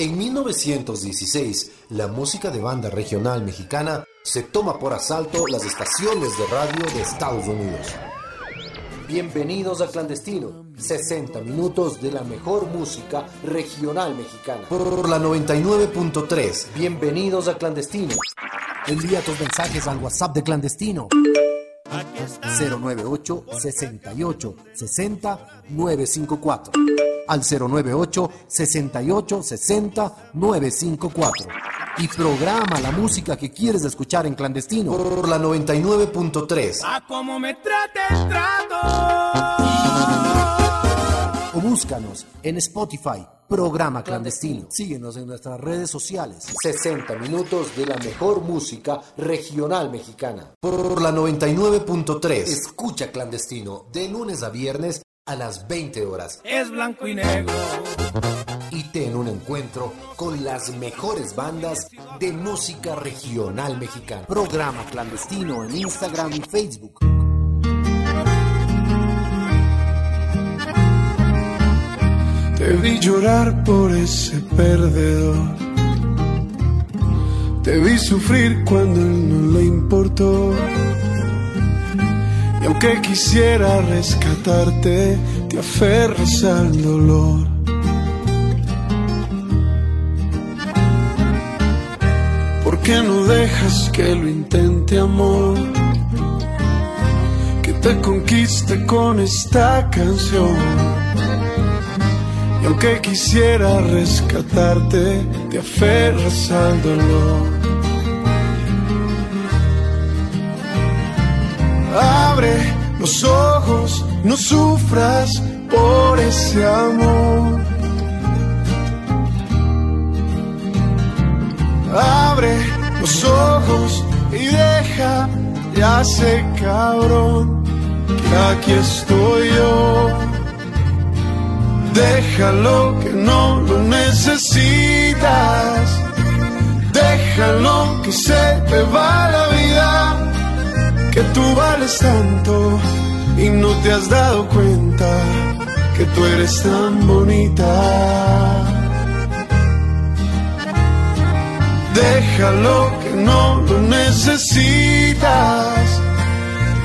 En 1916, la música de banda regional mexicana se toma por asalto las estaciones de radio de Estados Unidos. Bienvenidos a Clandestino, 60 minutos de la mejor música regional mexicana. Por la 99.3, bienvenidos a Clandestino. Envía tus mensajes al WhatsApp de Clandestino. 098 68 60 954 al 098 68 60 954 y programa la música que quieres escuchar en clandestino por la 99.3. A cómo me trate el trato. O búscanos en Spotify, programa clandestino. Síguenos en nuestras redes sociales. 60 minutos de la mejor música regional mexicana. Por la 99.3. Escucha clandestino de lunes a viernes a las 20 horas. Es blanco y negro. Y ten un encuentro con las mejores bandas de música regional mexicana. Programa clandestino en Instagram y Facebook. Te vi llorar por ese perdedor. Te vi sufrir cuando él no le importó. Y aunque quisiera rescatarte, te aferras al dolor. ¿Por qué no dejas que lo intente, amor? Que te conquiste con esta canción. Y aunque quisiera rescatarte, te aferras al dolor. Abre los ojos, no sufras por ese amor. Abre los ojos y deja ya ese cabrón que aquí estoy yo. Déjalo que no lo necesitas. Déjalo que se te va la vida que tú vales tanto y no te has dado cuenta que tú eres tan bonita. Déjalo que no lo necesitas.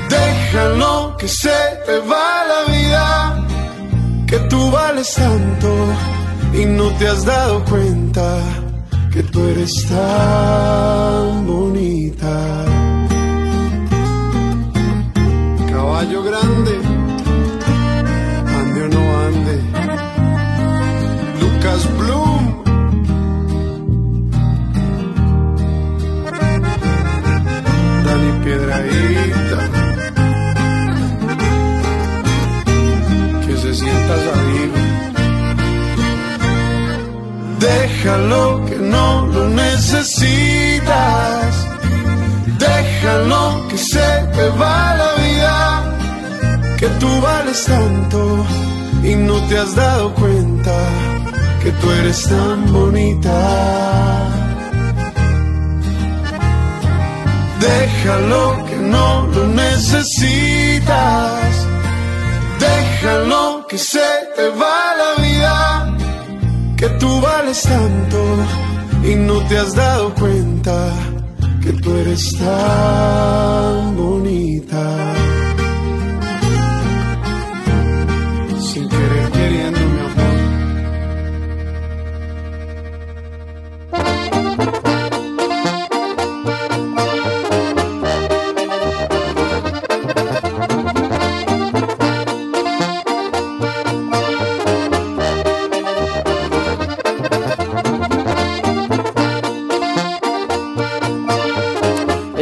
Déjalo que se te va la vida. Que tú vales tanto y no te has dado cuenta que tú eres tan bonita. Caballo grande, ande o no ande. Lucas Bloom. Dani Piedraíta. Que se sienta sabido. Déjalo que no lo necesitas. Déjalo que se te va que tú vales tanto y no te has dado cuenta que tú eres tan bonita. Déjalo que no lo necesitas. Déjalo que se te va la vida. Que tú vales tanto y no te has dado cuenta que tú eres tan bonita.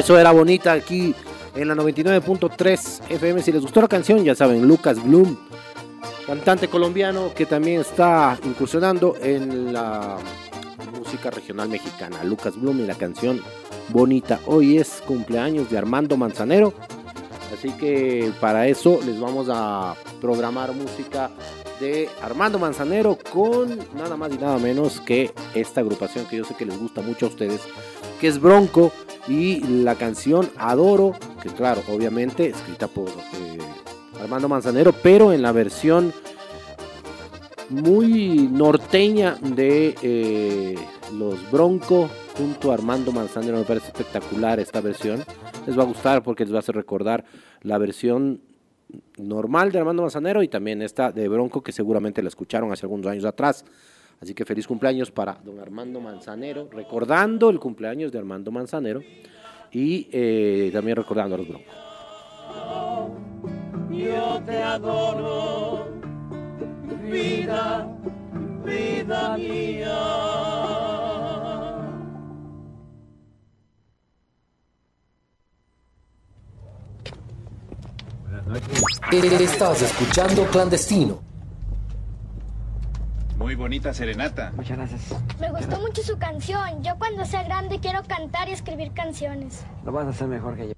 Eso era bonita aquí en la 99.3 FM. Si les gustó la canción, ya saben, Lucas Bloom, cantante colombiano que también está incursionando en la música regional mexicana. Lucas Bloom y la canción Bonita. Hoy es cumpleaños de Armando Manzanero. Así que para eso les vamos a programar música de Armando Manzanero con nada más y nada menos que esta agrupación que yo sé que les gusta mucho a ustedes, que es Bronco y la canción Adoro, que claro, obviamente escrita por eh, Armando Manzanero, pero en la versión muy norteña de eh, los Bronco junto a Armando Manzanero. Me parece espectacular esta versión. Les va a gustar porque les va a hacer recordar la versión normal de Armando Manzanero y también esta de Bronco que seguramente la escucharon hace algunos años atrás. Así que feliz cumpleaños para don Armando Manzanero, recordando el cumpleaños de Armando Manzanero y eh, también recordando a los Broncos. Yo te adoro, vida, vida mía. Estás escuchando Clandestino. Muy bonita serenata. Muchas gracias. Me gustó mucho su canción. Yo cuando sea grande quiero cantar y escribir canciones. Lo vas a hacer mejor que yo.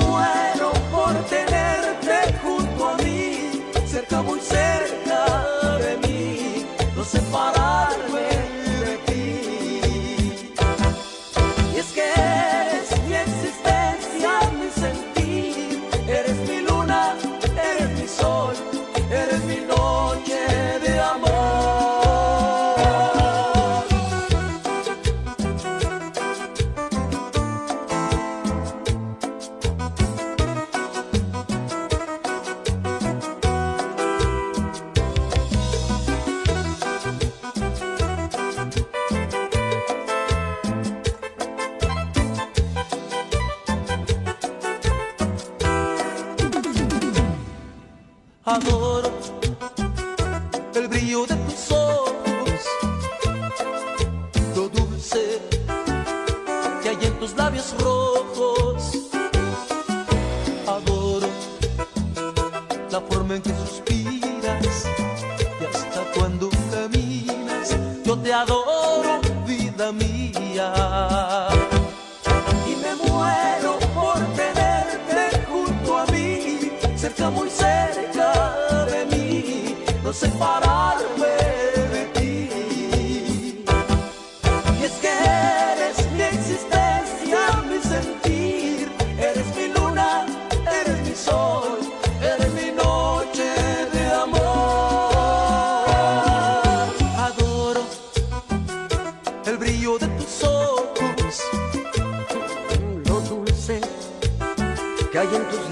Muero por tenerte junto a mí, cerca, muy cerca de mí, no separarme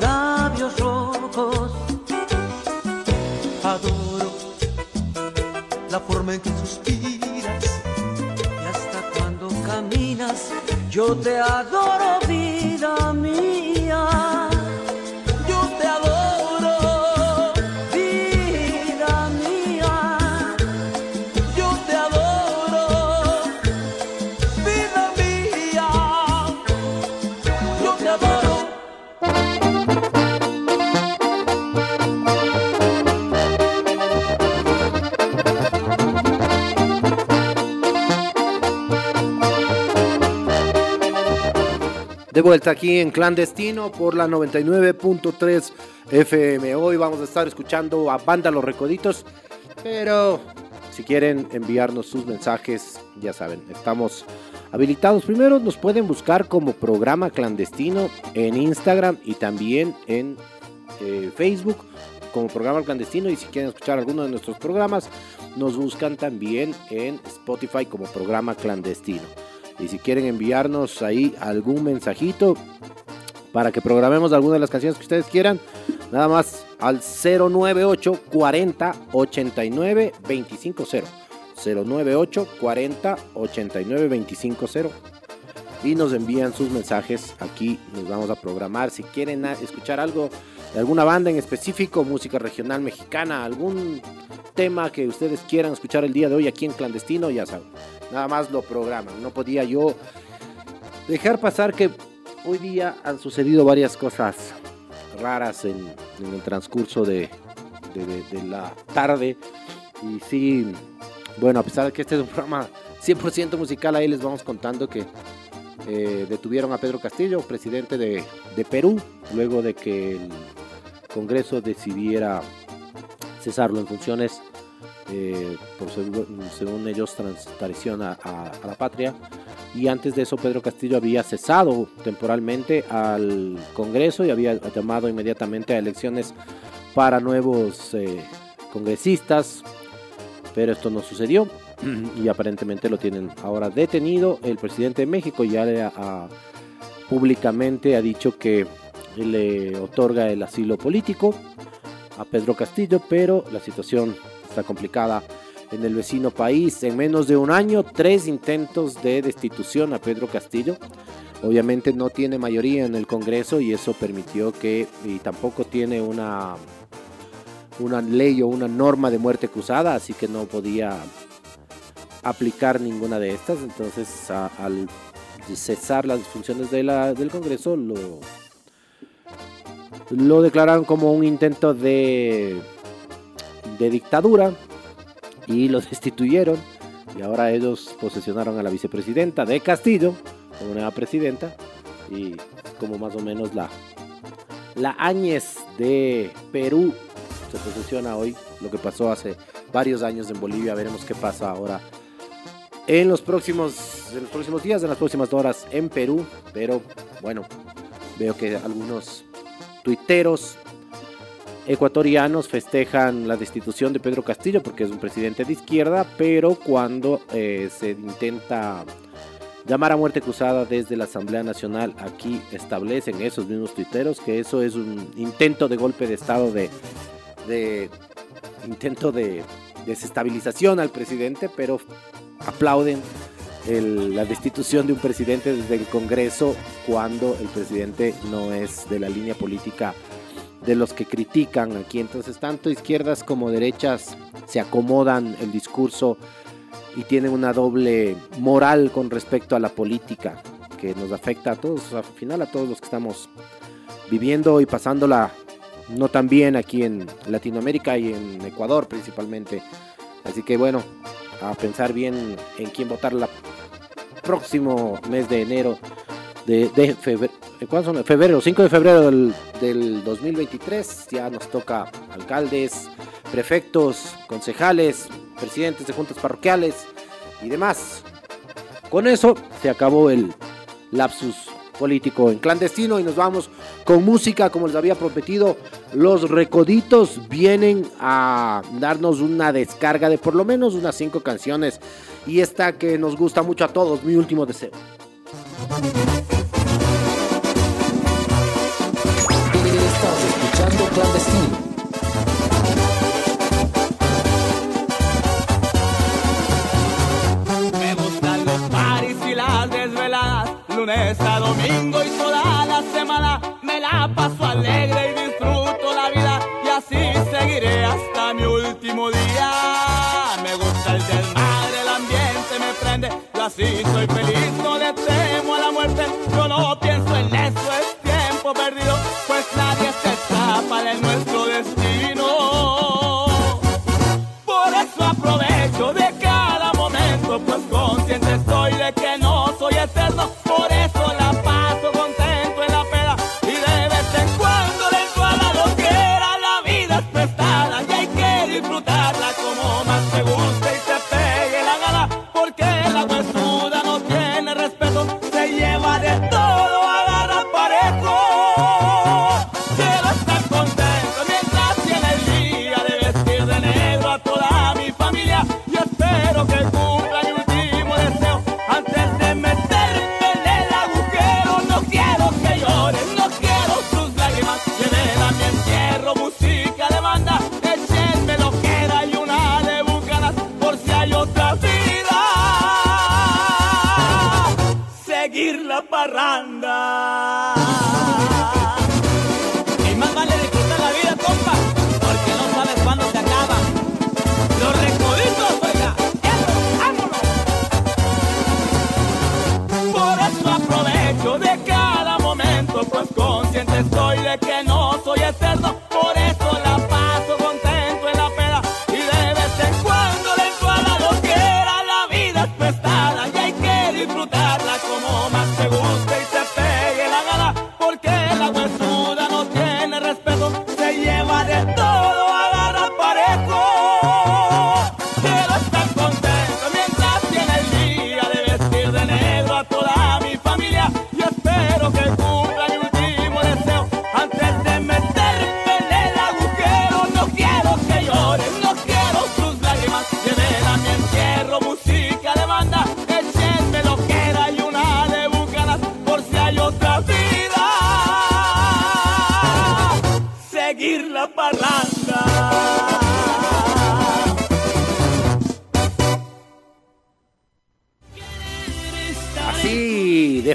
labios rojos. Adoro la forma en que suspiras y hasta cuando caminas. Yo te adoro, vida De vuelta aquí en Clandestino por la 99.3 FM. Hoy vamos a estar escuchando a Banda Los Recoditos, pero si quieren enviarnos sus mensajes, ya saben, estamos habilitados. Primero nos pueden buscar como programa clandestino en Instagram y también en eh, Facebook como programa clandestino y si quieren escuchar alguno de nuestros programas, nos buscan también en Spotify como programa clandestino. Y si quieren enviarnos ahí algún mensajito para que programemos alguna de las canciones que ustedes quieran, nada más al 098 40 89 250. 098 40 89 250 y nos envían sus mensajes. Aquí nos vamos a programar. Si quieren escuchar algo de alguna banda en específico, música regional mexicana, algún tema que ustedes quieran escuchar el día de hoy aquí en clandestino, ya saben, nada más lo programan. No podía yo dejar pasar que hoy día han sucedido varias cosas raras en, el transcurso de, de, la tarde. Y sí, bueno, a pesar de que este es un programa 100% musical, ahí les vamos contando que eh, detuvieron a Pedro Castillo, presidente de, Perú, luego de que el Congreso decidiera cesarlo en funciones eh, por según, ellos traición a, la patria. Y antes de eso Pedro Castillo había cesado temporalmente al Congreso y había llamado inmediatamente a elecciones para nuevos eh, congresistas, pero esto no sucedió. y aparentemente lo tienen ahora detenido. El presidente de México ya públicamente ha dicho que le otorga el asilo político a Pedro Castillo, pero la situación está complicada en el vecino país. En menos de un año, tres intentos de destitución a Pedro Castillo. Obviamente no tiene mayoría en el Congreso y eso permitió que, y tampoco tiene una, una ley o una norma de muerte cruzada, así que no podía aplicar ninguna de estas. Entonces, al cesar las funciones de la, del Congreso, lo, lo declararon como un intento de, de dictadura y lo destituyeron. Y ahora ellos posesionaron a la vicepresidenta de Castillo como nueva presidenta. Y como más o menos la, la Áñez de Perú se posesiona hoy. Lo que pasó hace varios años en Bolivia. Veremos qué pasa ahora en los próximos, en los próximos días, en las próximas horas en Perú. Pero bueno, veo que algunos tuiteros ecuatorianos festejan la destitución de Pedro Castillo porque es un presidente de izquierda, pero cuando eh, se intenta llamar a muerte cruzada desde la Asamblea Nacional, aquí establecen esos mismos tuiteros que eso es un intento de golpe de Estado, de, de intento de desestabilización al presidente, pero aplauden la destitución de un presidente desde el Congreso cuando el presidente no es de la línea política de los que critican aquí. Entonces, tanto izquierdas como derechas se acomodan el discurso y tienen una doble moral con respecto a la política que nos afecta a todos, al final a todos los que estamos viviendo y pasándola no tan bien aquí en Latinoamérica y en Ecuador principalmente. Así que bueno, a pensar bien en quién votar el próximo mes de enero de, de febrero, son? febrero, 5 de febrero del, del 2023. Ya nos toca alcaldes, prefectos, concejales, presidentes de juntas parroquiales y demás. Con eso se acabó el lapsus político en clandestino y nos vamos con música como les había prometido. Los recoditos vienen a darnos una descarga de por lo menos unas cinco canciones y esta que nos gusta mucho a todos, mi último deseo. Estás escuchando clandestino. lunes a domingo y toda la semana me la paso alegre y disfruto la vida y así seguiré hasta mi último día. Me gusta el desmadre, el ambiente me prende, yo así soy feliz,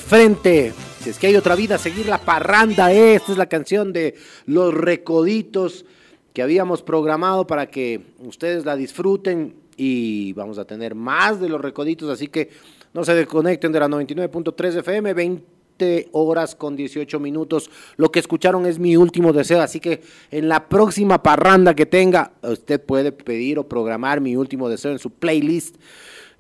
frente. Si es que hay otra vida, seguir la parranda. Esta es la canción de Los Recoditos que habíamos programado para que ustedes la disfruten y vamos a tener más de Los Recoditos, así que no se desconecten de la 99.3 FM, 20 horas con 18 minutos. Lo que escucharon es mi último deseo, así que en la próxima parranda que tenga, usted puede pedir o programar mi último deseo en su playlist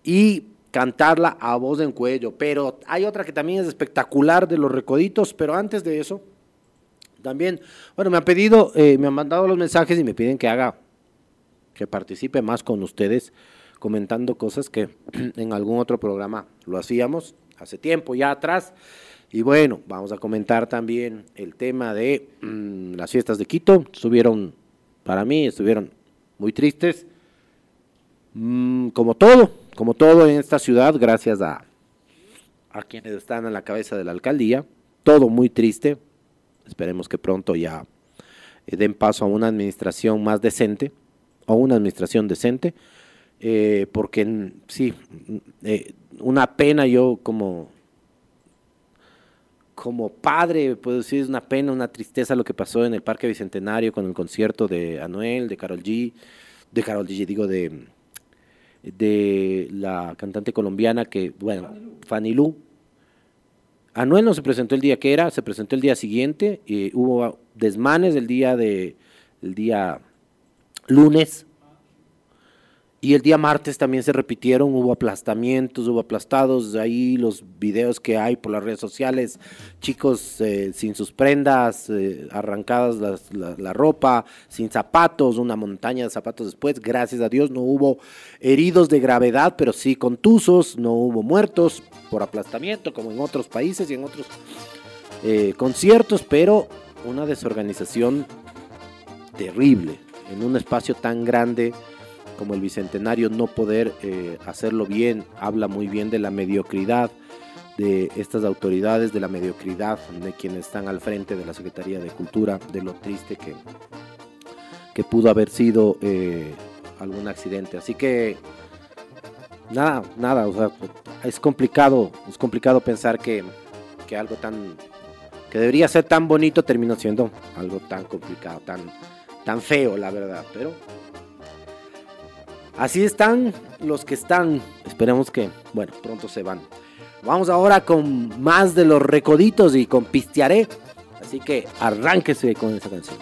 y cantarla a voz en cuello. Pero hay otra que también es espectacular de los recoditos, pero antes de eso, también, bueno, me han pedido, eh, me han mandado los mensajes y me piden que haga, que participe más con ustedes, comentando cosas que en algún otro programa lo hacíamos hace tiempo ya atrás. Y bueno, vamos a comentar también el tema de mm, las fiestas de Quito. Estuvieron, para mí, estuvieron muy tristes. Mm, como todo, como todo en esta ciudad, gracias a, a quienes están en la cabeza de la alcaldía. Todo muy triste. Esperemos que pronto ya eh, den paso a una administración más decente, o una administración decente, eh, porque sí, eh, una pena yo como como padre, puedo decir, es una pena, una tristeza lo que pasó en el Parque Bicentenario con el concierto de Anuel, de Carol G, de Carol G, digo, de, de la cantante colombiana que, bueno, Fanny. Anuel no se presentó el día que era, se presentó el día siguiente, y hubo desmanes el día de, el día lunes, y el día martes también se repitieron, hubo aplastamientos, hubo aplastados, ahí los videos que hay por las redes sociales, chicos eh, sin sus prendas, eh, arrancadas la ropa, sin zapatos, una montaña de zapatos después, gracias a Dios no hubo heridos de gravedad, pero sí contusos, no hubo muertos por aplastamiento como en otros países y en otros eh, conciertos, pero una desorganización terrible en un espacio tan grande como el Bicentenario no poder eh, hacerlo bien, habla muy bien de la mediocridad de estas autoridades, de la mediocridad de quienes están al frente de la Secretaría de Cultura, de lo triste que, que pudo haber sido eh, algún accidente. Así que nada, nada, es complicado, es complicado pensar que, que algo tan que debería ser tan bonito terminó siendo algo tan complicado, tan, tan feo, la verdad, pero Así están los que están. Esperemos que, bueno, pronto se van. Vamos ahora con más de los recoditos y con Pistearé. Así que arránquese con esa canción.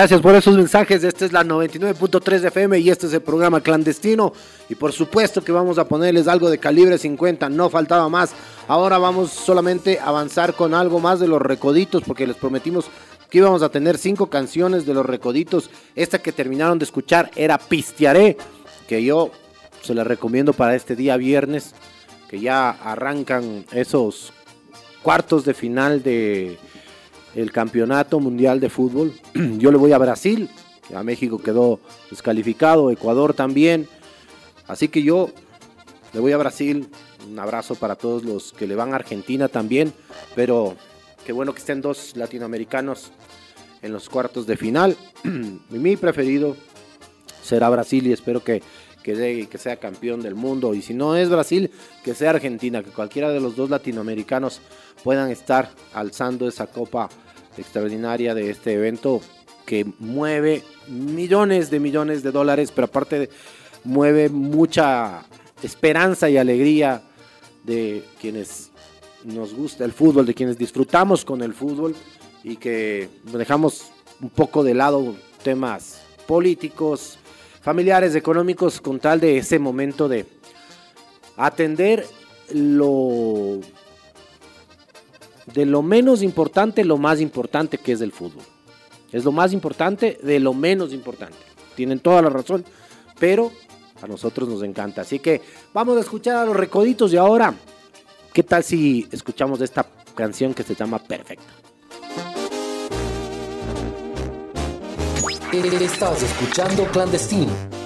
Gracias por esos mensajes. Esta es la 99.3 FM y este es el programa clandestino. Y por supuesto que vamos a ponerles algo de calibre 50. No faltaba más. Ahora vamos solamente a avanzar con algo más de los recoditos porque les prometimos que íbamos a tener cinco canciones de los recoditos. Esta que terminaron de escuchar era Pistearé, que yo se la recomiendo para este día viernes, que ya arrancan esos cuartos de final de el campeonato mundial de fútbol. Yo le voy a Brasil, a México quedó descalificado, Ecuador también. Así que yo le voy a Brasil. Un abrazo para todos los que le van a Argentina también. Pero qué bueno que estén dos latinoamericanos en los cuartos de final. Mi preferido será Brasil y espero que, que, de- que sea campeón del mundo. Y si no es Brasil, que sea Argentina, que cualquiera de los dos latinoamericanos puedan estar alzando esa copa extraordinaria de este evento que mueve millones de millones de dólares, pero aparte mueve mucha esperanza y alegría de quienes nos gusta el fútbol, de quienes disfrutamos con el fútbol y que dejamos un poco de lado temas políticos, familiares, económicos, con tal de ese momento de atender lo de lo menos importante, lo más importante que es el fútbol. Es lo más importante de lo menos importante. Tienen toda la razón, pero a nosotros nos encanta. Así que vamos a escuchar a los recoditos y ahora, ¿qué tal si escuchamos esta canción que se llama Perfecto? Estás escuchando Clandestino.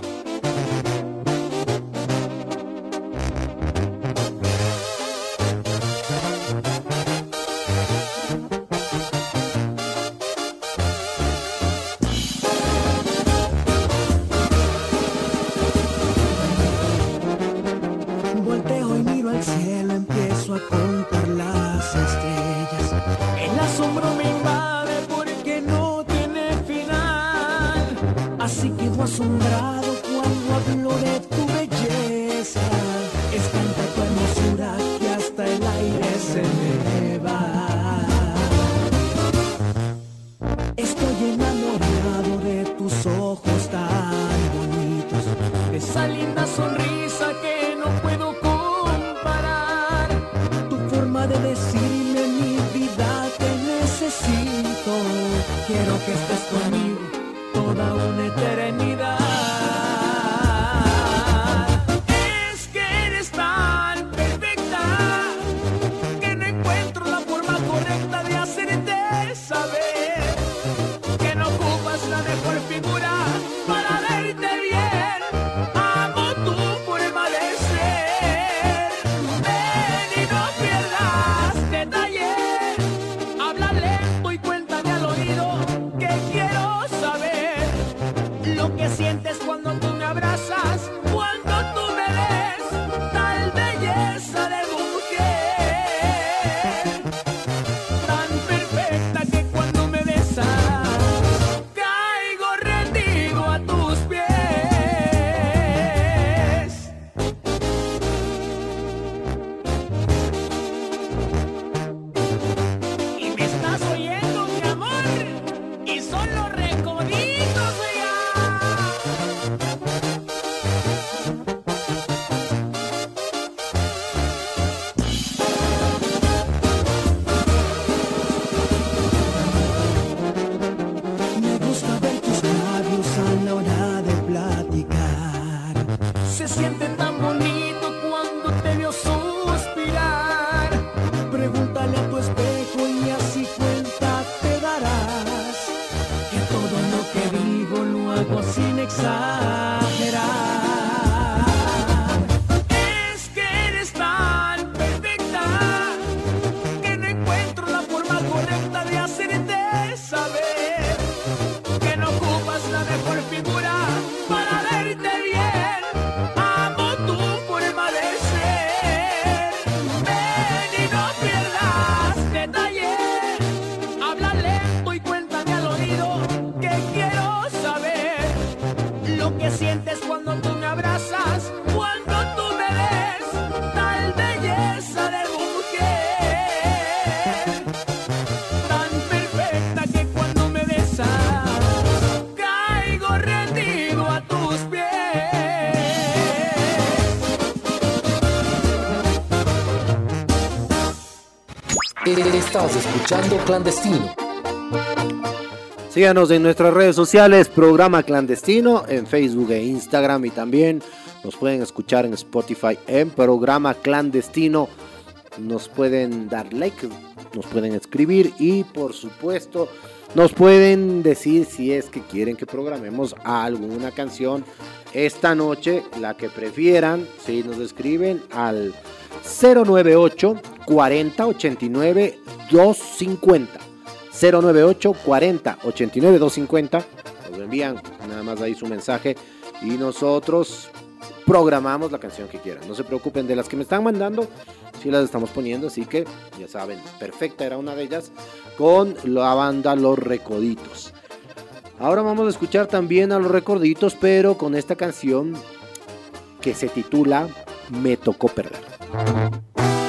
Estás escuchando Clandestino. Síganos en nuestras redes sociales, programa clandestino, en Facebook e Instagram y también nos pueden escuchar en Spotify en programa clandestino. Nos pueden dar like, nos pueden escribir y por supuesto nos pueden decir si es que quieren que programemos alguna canción esta noche, la que prefieran, si nos escriben al 098 40 89 250. 098 40 89 250. Nos envían nada más ahí su mensaje y nosotros programamos la canción que quieran. No se preocupen de las que me están mandando, si las estamos poniendo, así que ya saben, perfecta era una de ellas con la banda Los Recoditos. Ahora vamos a escuchar también a Los Recoditos, pero con esta canción que se titula Me tocó perder. Thank you.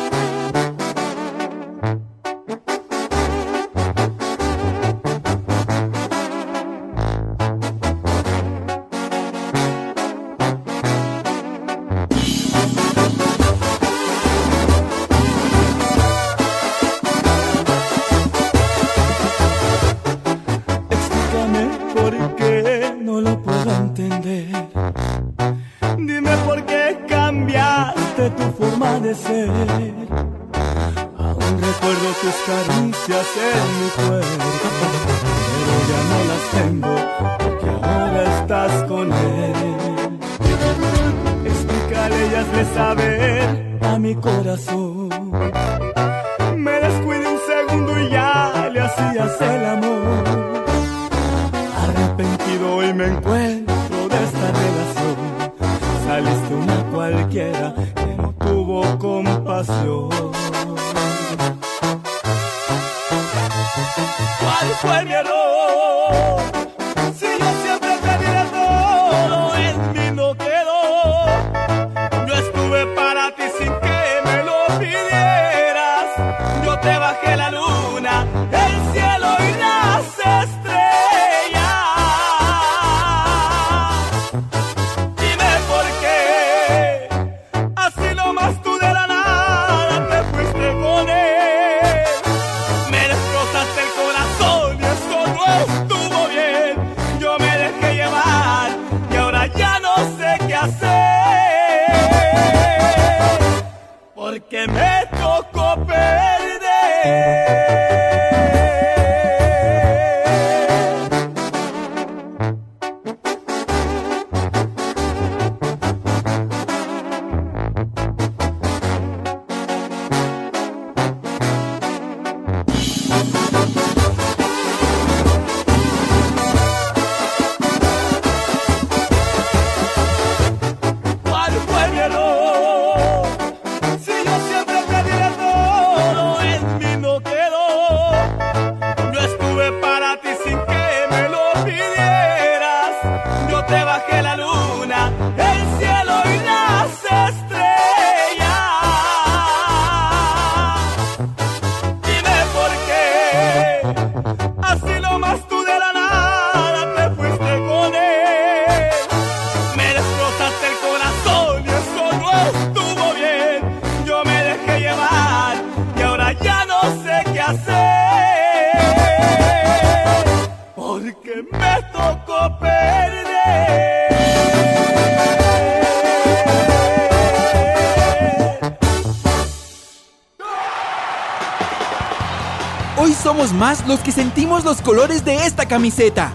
Los que sentimos los colores de esta camiseta.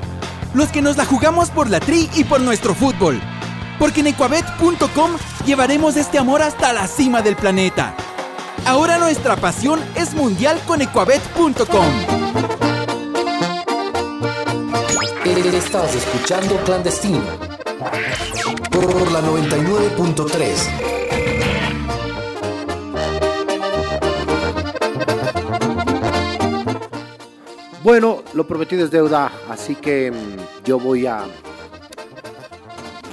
Los que nos la jugamos por la tri y por nuestro fútbol. Porque en ecuabet.com llevaremos este amor hasta la cima del planeta. Ahora nuestra pasión es mundial con ecuabet.com. Estás escuchando Clandestino por la 99.3. Bueno, lo prometido es deuda, así que mm, yo voy a,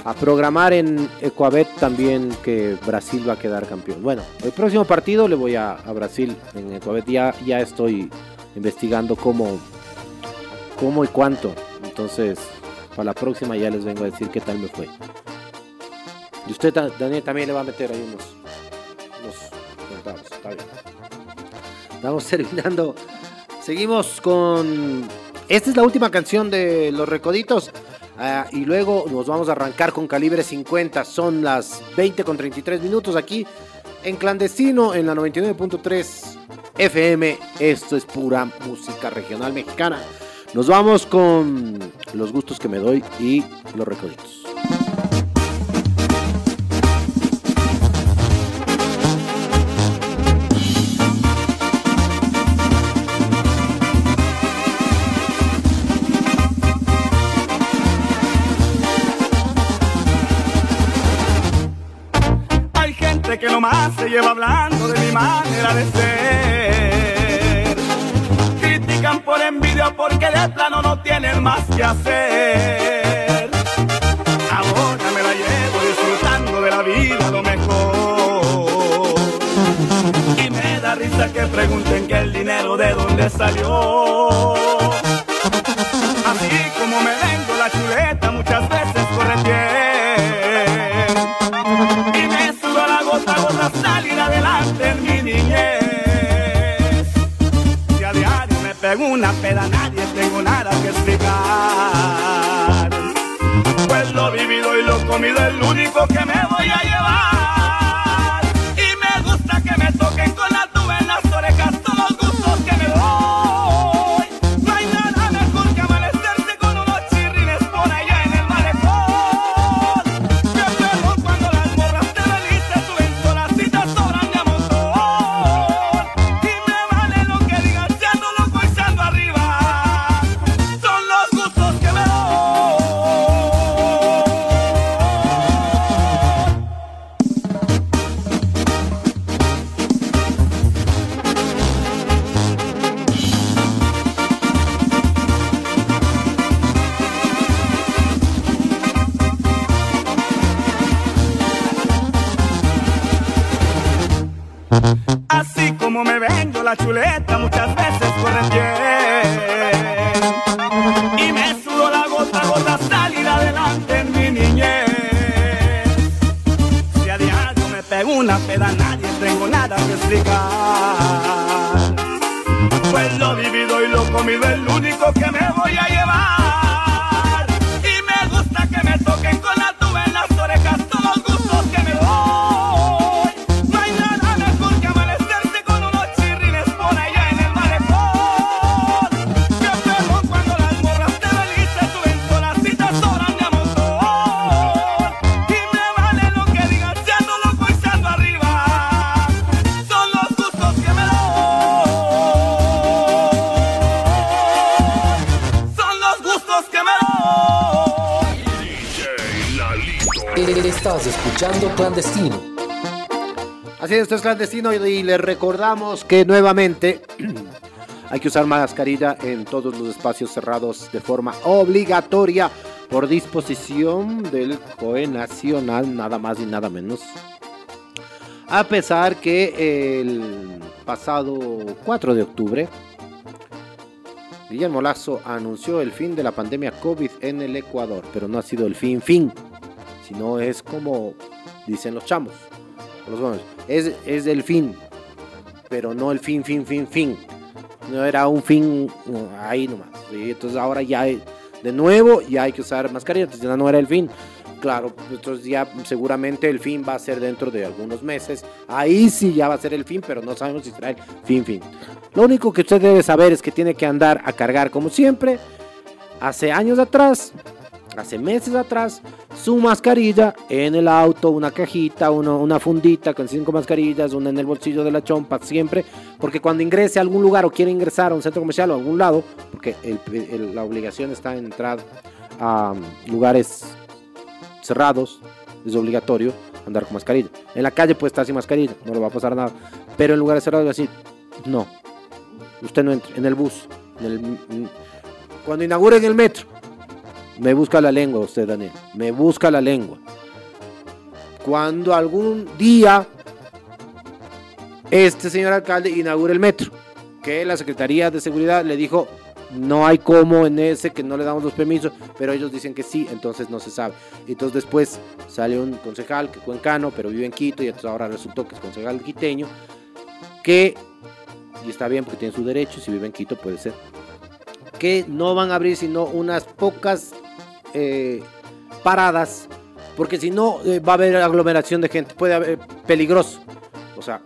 a programar en Ecuabet también que Brasil va a quedar campeón. Bueno, el próximo partido le voy a, Brasil en Ecuabet. Ya, ya estoy investigando cómo, cómo y cuánto. Entonces, para la próxima ya les vengo a decir qué tal me fue. Y usted, Daniel, también le va a meter ahí unos, unos. Está bien. Estamos terminando. Seguimos con. Esta es la última canción de Los Recoditos. ah, y luego nos vamos a arrancar con calibre 50. Son las 20 con 33 minutos aquí en clandestino en la 99.3 FM. Esto es pura música regional mexicana. Nos vamos con los gustos que me doy y los recoditos. Se lleva hablando de mi manera de ser. Critican por envidia porque de plano no tienen más que hacer. Ahora me la llevo disfrutando de la vida lo mejor. Y me da risa que pregunten que el dinero de dónde salió. Una peda, nadie tengo nada que explicar. Pues lo vivido y lo comido es lo único que me voy a llevar. Y les recordamos que nuevamente hay que usar mascarilla en todos los espacios cerrados de forma obligatoria por disposición del COE Nacional, nada más y nada menos. A pesar que el pasado 4 de octubre, Guillermo Lazo anunció el fin de la pandemia COVID en el Ecuador, pero no ha sido el fin fin, sino es como dicen los chamos Es, es el fin, pero no el fin, fin, fin, fin. No era un fin ahí nomás. Entonces ahora ya de nuevo ya hay que usar mascarilla, entonces ya no era el fin. Claro, entonces ya seguramente el fin va a ser dentro de algunos meses. Ahí sí ya va a ser el fin, pero no sabemos si será el fin, fin. Lo único que usted debe saber es que tiene que andar a cargar como siempre. Hace años atrás, hace meses atrás, su mascarilla en el auto, una cajita, una fundita con cinco mascarillas, una en el bolsillo de la chompa, siempre, porque cuando ingrese a algún lugar o quiere ingresar a un centro comercial o a algún lado, porque el- el- la obligación está en entrar a lugares cerrados, es obligatorio andar con mascarilla. En la calle puede estar sin mascarilla, no le va a pasar nada, pero en lugares cerrados así, no. Usted no entra, en el bus, en el- cuando inauguren el metro, me busca la lengua usted, Daniel. Me busca la lengua. Cuando algún día este señor alcalde inaugure el metro, que la Secretaría de Seguridad le dijo, no hay como en ese que no le damos los permisos, pero ellos dicen que sí, entonces no se sabe. Entonces después sale un concejal que cuencano, pero vive en Quito y entonces ahora resultó que es concejal quiteño, que y está bien porque tienen su derecho, si vive en Quito puede ser, que no van a abrir sino unas pocas eh, paradas, porque si no eh, va a haber aglomeración de gente, puede haber peligroso. O sea,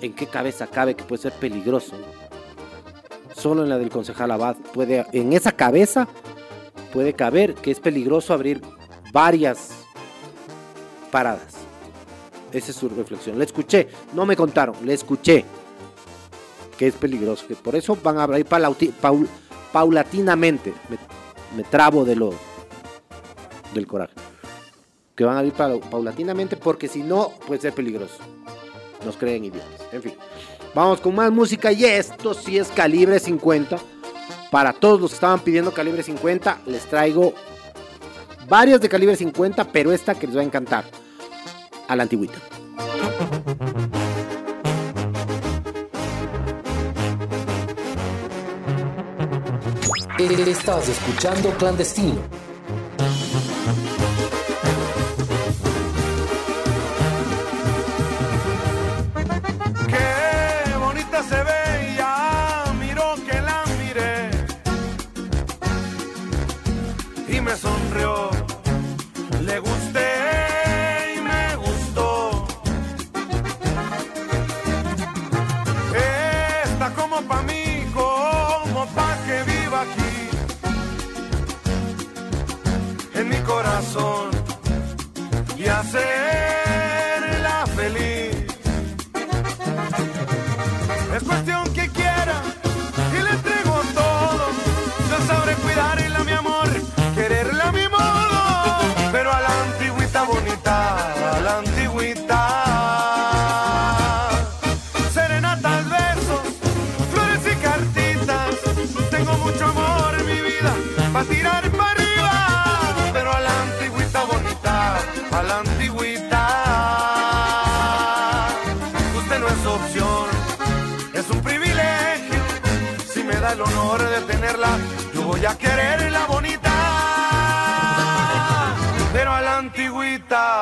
¿en qué cabeza cabe que puede ser peligroso? Solo en la del concejal Abad puede, en esa cabeza puede caber que es peligroso abrir varias paradas. Esa es su reflexión. Le escuché, no me contaron, le escuché que es peligroso, que por eso van a abrir paulatinamente. Me, trabo de lo del coraje. Que van a paul- paulatinamente porque si no puede ser peligroso. Nos creen idiotas. En fin. Vamos con más música y esto sí es calibre 50. Para todos los que estaban pidiendo calibre 50, les traigo varias de calibre 50, pero esta que les va a encantar. A la antigüita. Estás escuchando Clandestino. Mi voy a quererla bonita, pero a la antigüita.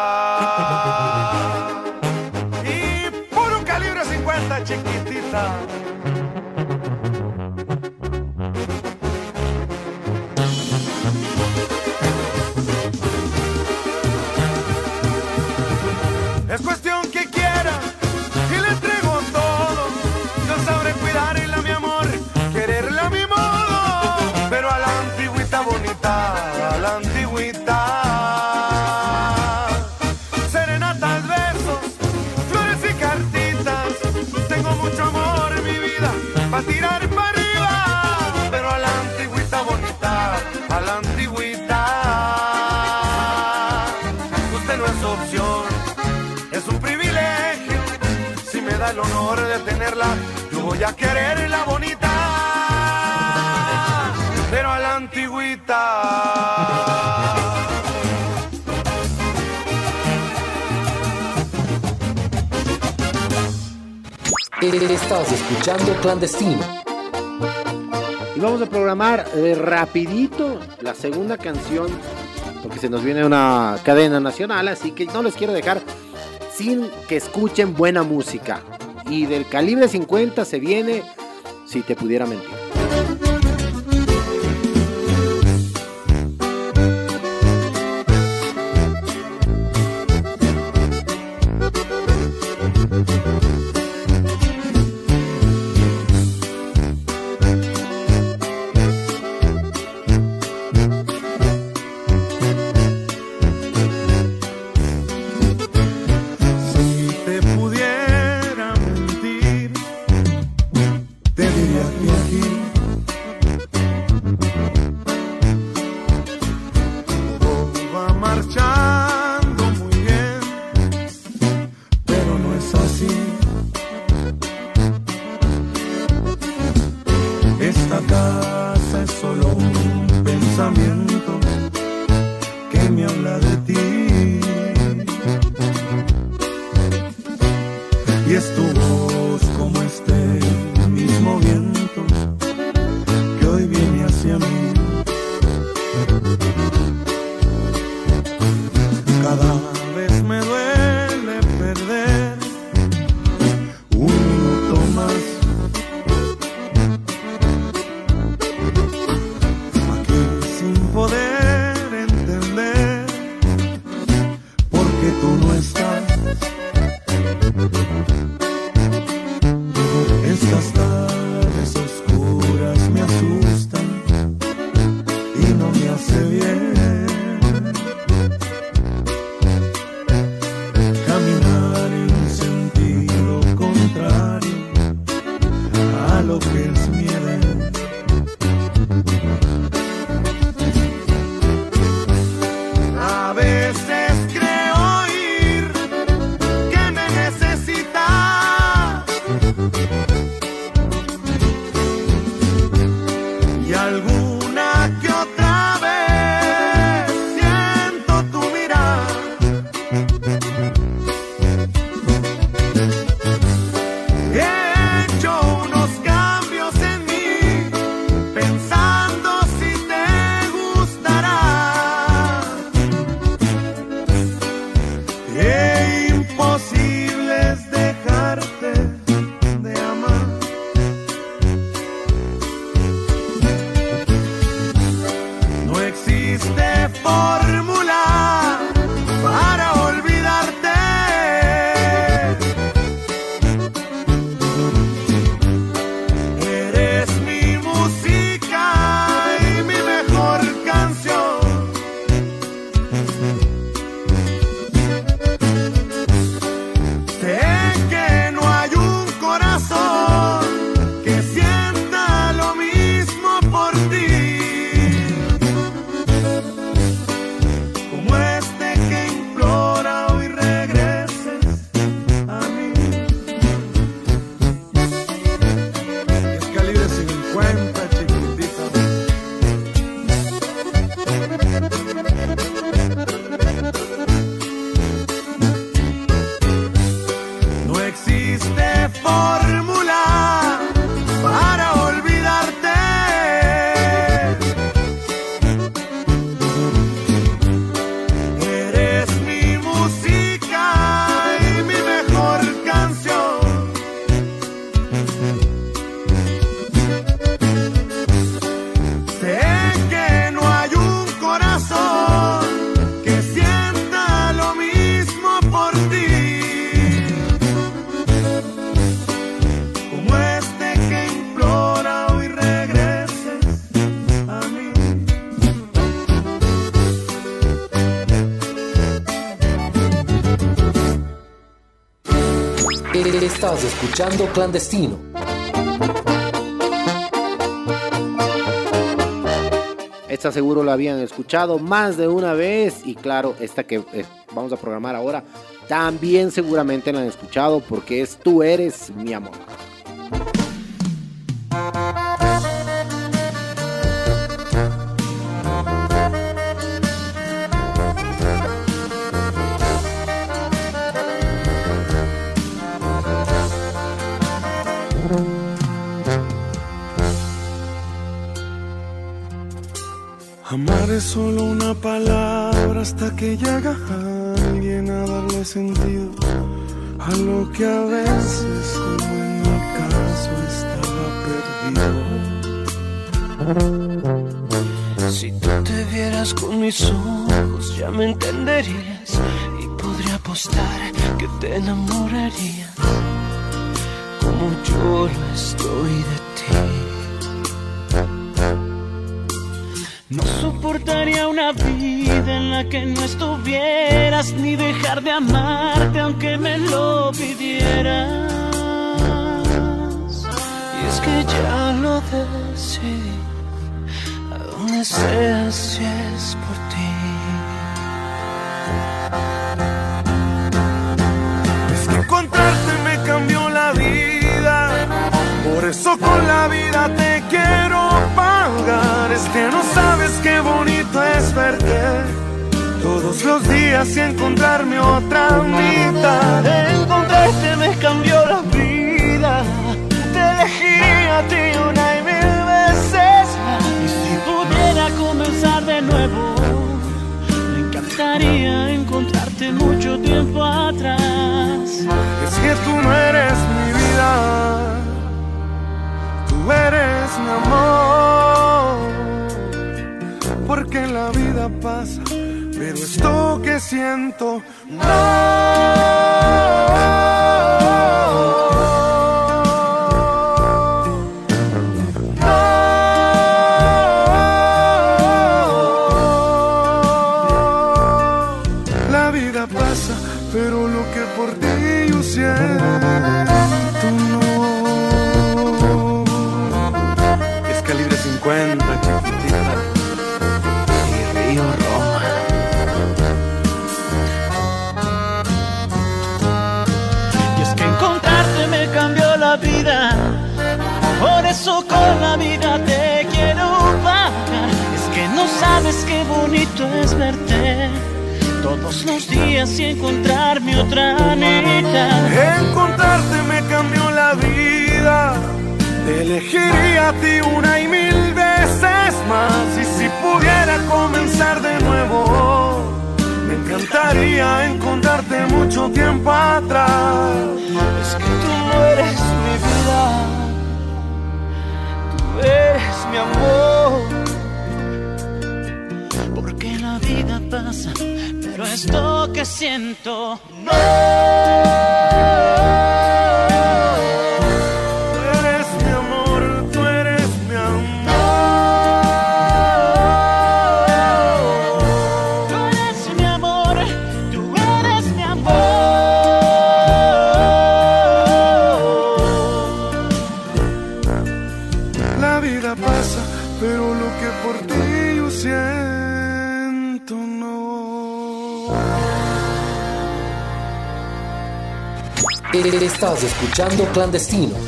Estás escuchando Clandestino. Y vamos a programar eh, rapidito la segunda canción, porque se nos viene una cadena nacional, así que no les quiero dejar sin que escuchen buena música. Y del calibre 50 se viene Si te pudiera mentir. Existe escuchando Clandestino. Esta seguro la habían escuchado más de una vez y claro, esta que eh, vamos a programar ahora también seguramente la han escuchado porque es Tú eres mi amor. Palabra hasta que llega alguien a darle sentido a lo que a veces, como en mi caso, estaba perdido. Si tú te vieras con mis ojos, ya me entenderías y podría apostar que te enamorarías como yo lo estoy de ti. Soportaría una vida en la que no estuvieras ni dejar de amarte aunque me lo pidieras. Y es que ya lo decidí, a donde si es por ti. Es que encontrarte me cambió la vida. Por eso con la vida qué bonito es verte todos los días y encontrarme otra mitad. Encontrarte me cambió la vida. Te elegí a ti una y mil veces más. Y si pudiera comenzar de nuevo, me encantaría encontrarte mucho tiempo atrás. Es que tú no eres mi vida, tú eres mi amor. Porque la vida pasa, pero esto que siento no. Eso con la vida te quiero pagar. Es que no sabes qué bonito es verte todos los días y encontrarme otra mitad. Encontrarte me cambió la vida. Te elegiría a ti una y mil veces más. Y si pudiera comenzar de nuevo, me encantaría encontrarte mucho tiempo atrás. Es que tú no eres mi vida, eres mi amor. Porque la vida pasa, pero esto que siento no. Estás escuchando Clandestino.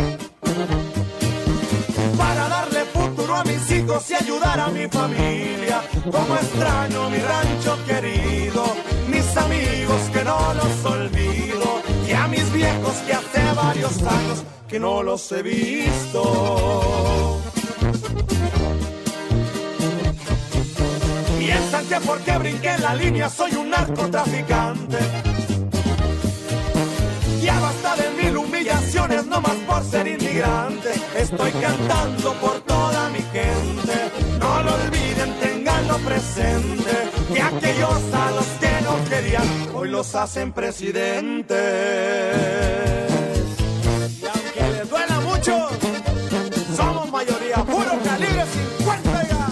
a mis hijos y ayudar a mi familia. Como extraño mi rancho querido, mis amigos que no los olvido y a mis viejos que hace varios años que no los he visto. que porque brinqué la línea soy un narcotraficante. Ya basta de mil humillaciones, no más por ser Estoy cantando por toda mi gente. No lo olviden, tenganlo presente. Que aquellos a los que no querían, hoy los hacen presidentes. Y aunque les duela mucho, somos mayoría, puro calibre 50 ya.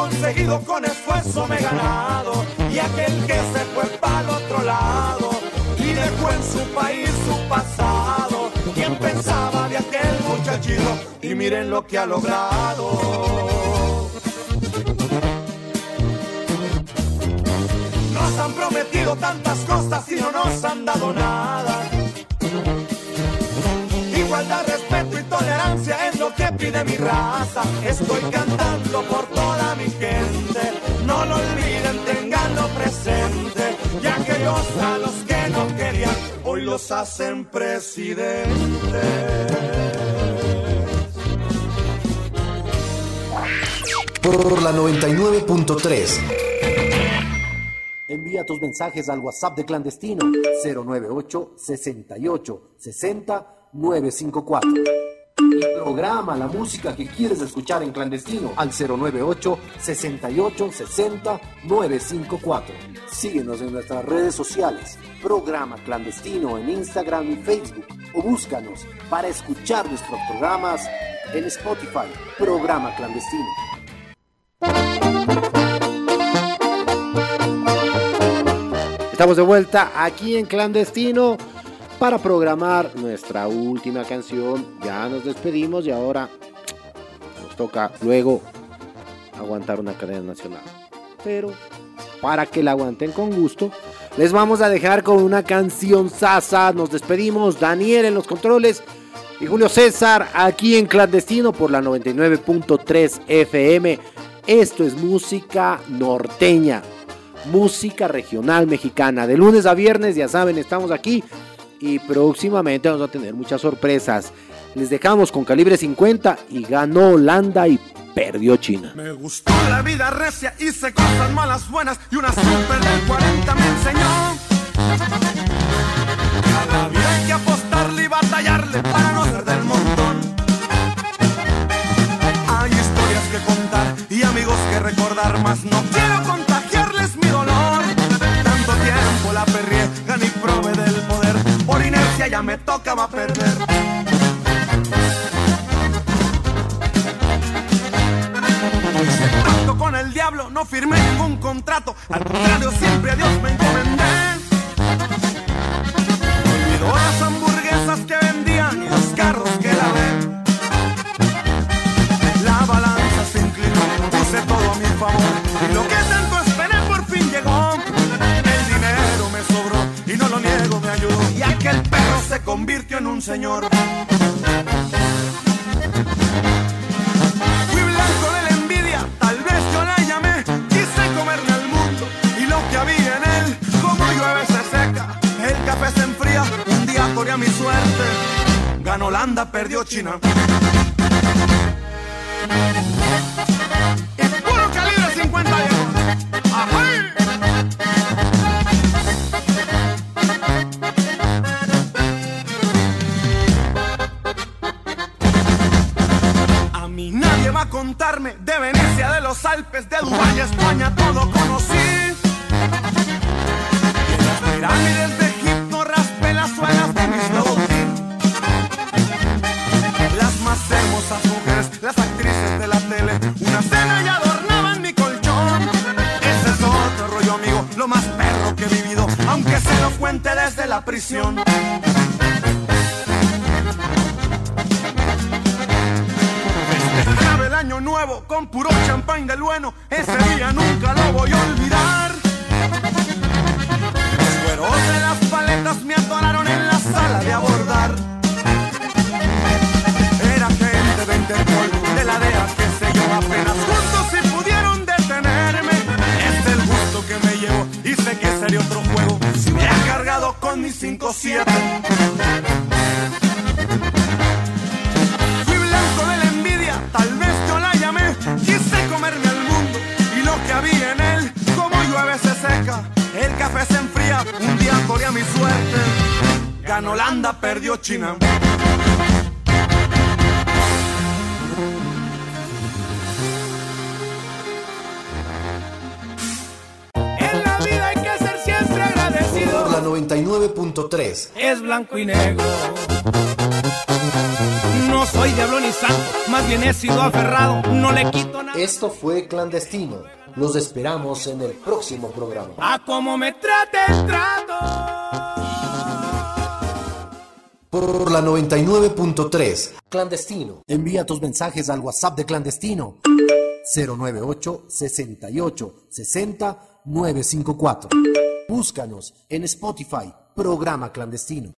Conseguido con esfuerzo me he ganado. Y aquel que se fue para el otro lado y dejó en su país su pasado. ¿Quién pensaba de aquel muchachito? Y miren lo que ha logrado. Nos han prometido tantas cosas y no nos han dado nada. Igualdad, respeto y tolerancia es lo que pide mi raza. Estoy cantando por toda mi gente. No lo olviden, tenganlo presente. Y aquellos a los que no querían, hoy los hacen presidentes. Por la 99.3. Envía tus mensajes al WhatsApp de clandestino 098 68 60 954. Y programa la música que quieres escuchar en clandestino al 098 68 60 954. Síguenos en nuestras redes sociales, programa clandestino en Instagram y Facebook o búscanos para escuchar nuestros programas en Spotify, programa clandestino. Estamos de vuelta aquí en Clandestino para programar nuestra última canción. Ya nos despedimos y ahora nos toca luego aguantar una cadena nacional. Pero para que la aguanten con gusto, les vamos a dejar con una canción sasa. Nos despedimos. Daniel en los controles y Julio César aquí en Clandestino por la 99.3 FM. Esto es música norteña música regional mexicana. De lunes a viernes, ya saben, estamos aquí y próximamente vamos a tener muchas sorpresas. Les dejamos con calibre 50 y ganó Holanda y perdió China. Me gustó la vida recia, hice cosas malas, buenas y una super de 40 me enseñó. Cada día hay que apostarle y batallarle para no ser del montón. Hay historias que contar y amigos que recordar, más no quiero contar. Tocaba perder. Pacto con el diablo, no firmé ningún contrato, al contrario siempre a Dios me encomendé. Convirtió en un señor. Fui blanco de la envidia, tal vez yo la llamé. Quise comerme al mundo y lo que había en él, como llueve se seca, el café se enfría. Un día corría mi suerte, ganó Holanda, perdió China. Prisión. Festejaba el año nuevo con puro champán del bueno. He sido aferrado. No le quito nada. Esto fue clandestino. Los esperamos en el próximo programa. A como me trate el trato. Por la 99.3. Clandestino. Envía tus mensajes al WhatsApp de Clandestino. 098 68 60 954. Búscanos en Spotify, programa clandestino.